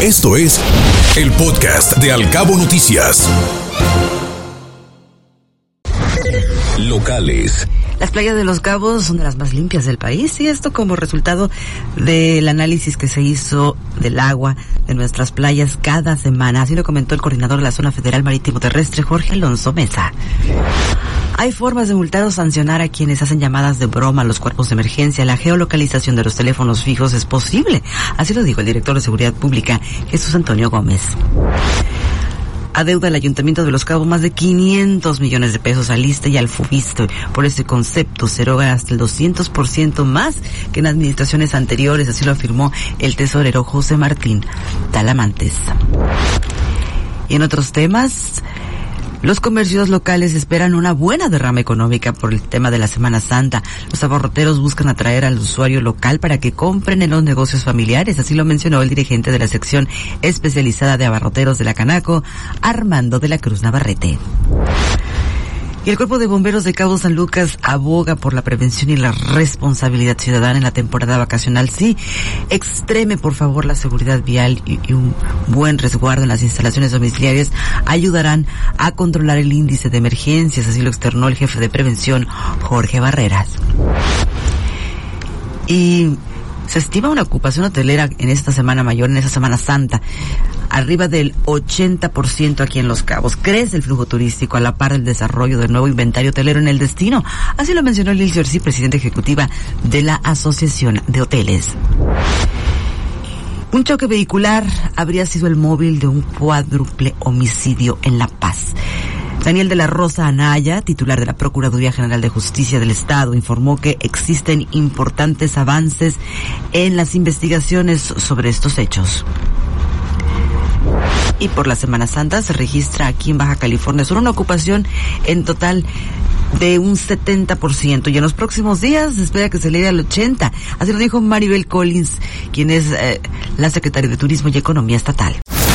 Esto es el podcast de Alcabo Noticias. Locales. Las playas de Los Cabos son de las más limpias del país y esto como resultado del análisis que se hizo del agua de nuestras playas cada semana. Así lo comentó el coordinador de la Zona Federal Marítimo Terrestre, Jorge Alonso Mesa. Hay formas de multar o sancionar a quienes hacen llamadas de broma a los cuerpos de emergencia. La geolocalización de los teléfonos fijos es posible. Así lo dijo el director de Seguridad Pública, Jesús Antonio Gómez adeuda el Ayuntamiento de Los Cabos más de 500 millones de pesos al ISTE y al FUBISTE. Por este concepto se eroga hasta el 200% más que en administraciones anteriores, así lo afirmó el tesorero José Martín Talamantes. Y en otros temas, los comercios locales esperan una buena derrama económica por el tema de la Semana Santa. Los abarroteros buscan atraer al usuario local para que compren en los negocios familiares. Así lo mencionó el dirigente de la sección especializada de abarroteros de la Canaco, Armando de la Cruz Navarrete. Y el Cuerpo de Bomberos de Cabo San Lucas aboga por la prevención y la responsabilidad ciudadana en la temporada vacacional. Sí, extreme por favor la seguridad vial y, y, un buen resguardo en las instalaciones domiciliarias ayudarán a controlar el índice de emergencias, así lo externó el jefe de prevención Jorge Barreras. Y se estima una ocupación hotelera en esta Semana Mayor, en esta Semana Santa, arriba del 80% aquí en Los Cabos. Crece el flujo turístico a la par del desarrollo del nuevo inventario hotelero en el destino. Así lo mencionó Lil Jersey, presidenta ejecutiva de la Asociación de Hoteles. Un choque vehicular habría sido el móvil de un cuádruple homicidio en La Paz. Daniel de la Rosa Anaya, titular de la Procuraduría General de Justicia del Estado, informó que existen importantes avances en las investigaciones sobre estos hechos. Y por la Semana Santa se registra aquí en Baja California solo una ocupación en total de un 70% y en los próximos días se espera que se llegue al 80%. Así lo dijo Maribel Collins, quien es eh, la secretaria de Turismo y Economía Estatal.